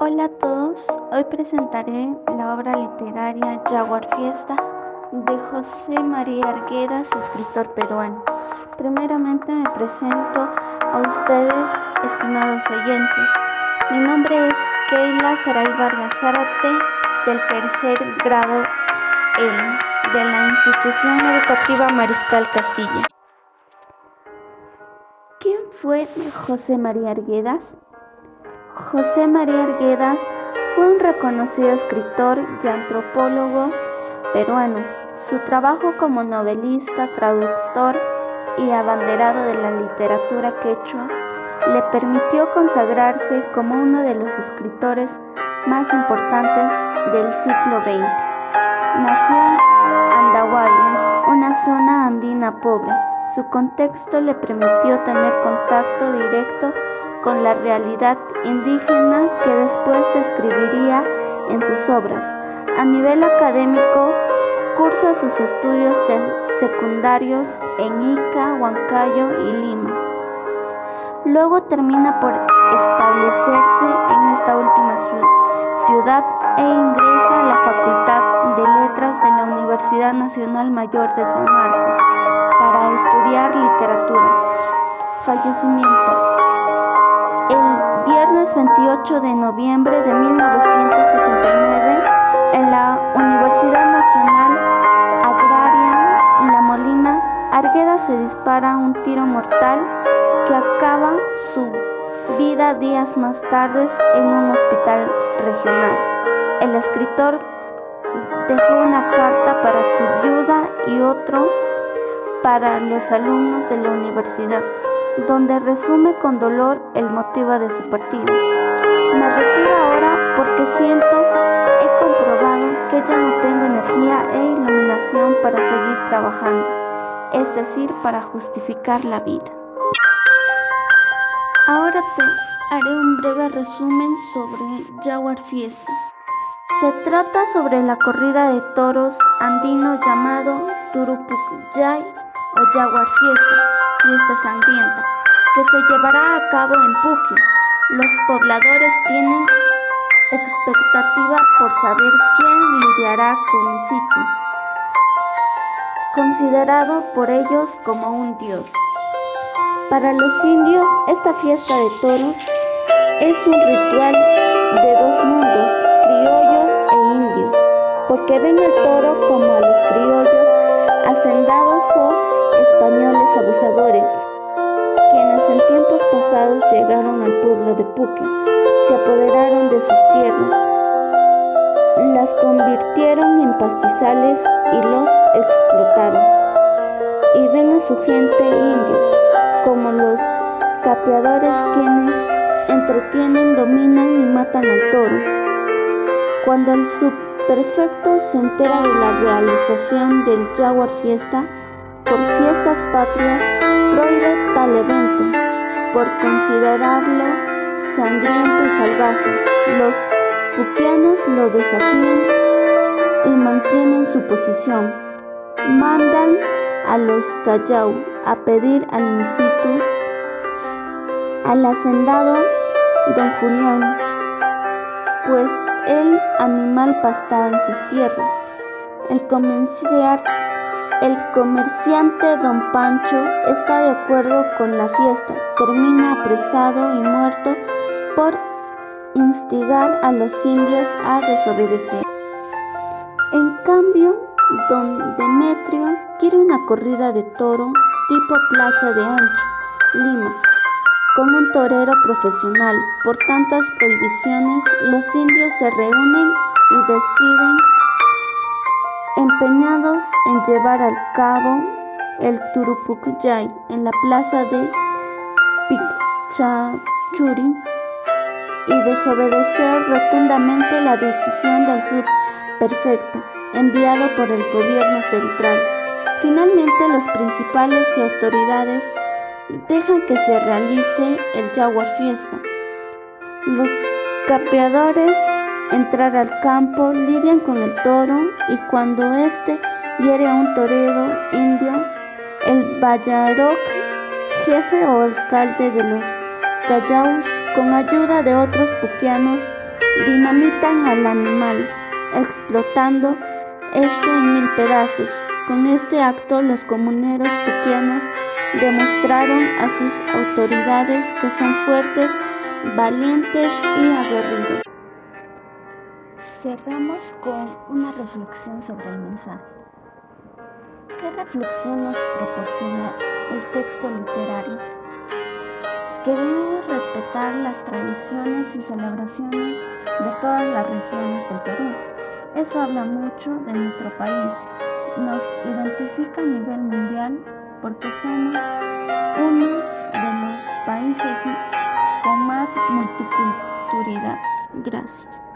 Hola a todos, hoy presentaré la obra literaria Jaguar Fiesta de José María Arguedas, escritor peruano. Primeramente me presento a ustedes, estimados oyentes. Mi nombre es Keila Saray Vargas Zárate, del tercer grado L, de la institución educativa Mariscal Castilla. ¿Quién fue José María Arguedas? José María Arguedas fue un reconocido escritor y antropólogo peruano. Su trabajo como novelista, traductor y abanderado de la literatura quechua le permitió consagrarse como uno de los escritores más importantes del siglo XX. Nació en Andahuaylas, una zona andina pobre. Su contexto le permitió tener contacto directo con la realidad indígena que después describiría en sus obras. A nivel académico, cursa sus estudios de secundarios en Ica, Huancayo y Lima. Luego termina por establecerse en esta última ciudad e ingresa a la Facultad de Letras de la Universidad Nacional Mayor de San Marcos para estudiar literatura. Fallecimiento. El viernes 28 de noviembre de 1969, en la Universidad Nacional Agraria La Molina, Argueda se dispara un tiro mortal que acaba su vida días más tarde en un hospital regional. El escritor dejó una carta para su viuda y otro para los alumnos de la universidad donde resume con dolor el motivo de su partida. Me retiro ahora porque siento, he comprobado que ya no tengo energía e iluminación para seguir trabajando, es decir, para justificar la vida. Ahora te haré un breve resumen sobre Jaguar Fiesta. Se trata sobre la corrida de toros andino llamado Turupukjay o Jaguar Fiesta fiesta sangrienta que se llevará a cabo en Puquio. Los pobladores tienen expectativa por saber quién lidiará con sitio, considerado por ellos como un dios. Para los indios, esta fiesta de toros es un ritual de dos mundos, criollos e indios, porque ven al toro como a los criollos hacendados o abusadores, quienes en tiempos pasados llegaron al pueblo de Puque, se apoderaron de sus tierras, las convirtieron en pastizales y los explotaron. Y ven a su gente indios, como los capeadores quienes entretienen, dominan y matan al toro. Cuando el subprefecto se entera de la realización del Jaguar Fiesta, por patrias prohíbe tal evento por considerarlo sangriento y salvaje. Los puquianos lo desafían y mantienen su posición. Mandan a los Callao a pedir al Misitu, al hacendado don Julián, pues el animal pastaba en sus tierras. El comerciar el comerciante don Pancho está de acuerdo con la fiesta, termina apresado y muerto por instigar a los indios a desobedecer. En cambio, don Demetrio quiere una corrida de toro tipo Plaza de Ancho, Lima, con un torero profesional. Por tantas prohibiciones, los indios se reúnen y deciden empeñados en llevar al cabo el Turupukjay en la plaza de Pichachuri y desobedecer rotundamente la decisión del perfecto enviado por el gobierno central. Finalmente los principales y autoridades dejan que se realice el Jaguar Fiesta. Los capeadores entrar al campo, lidian con el toro y cuando éste hiere a un torero indio, el Bayaroc, jefe o alcalde de los Callaus, con ayuda de otros puquianos, dinamitan al animal, explotando este en mil pedazos. Con este acto los comuneros puquianos demostraron a sus autoridades que son fuertes, valientes y aguerridos. Cerramos con una reflexión sobre el mensaje. ¿Qué reflexión nos proporciona el texto literario? Que debemos respetar las tradiciones y celebraciones de todas las regiones del Perú. Eso habla mucho de nuestro país. Nos identifica a nivel mundial porque somos uno de los países con más multiculturalidad. Gracias.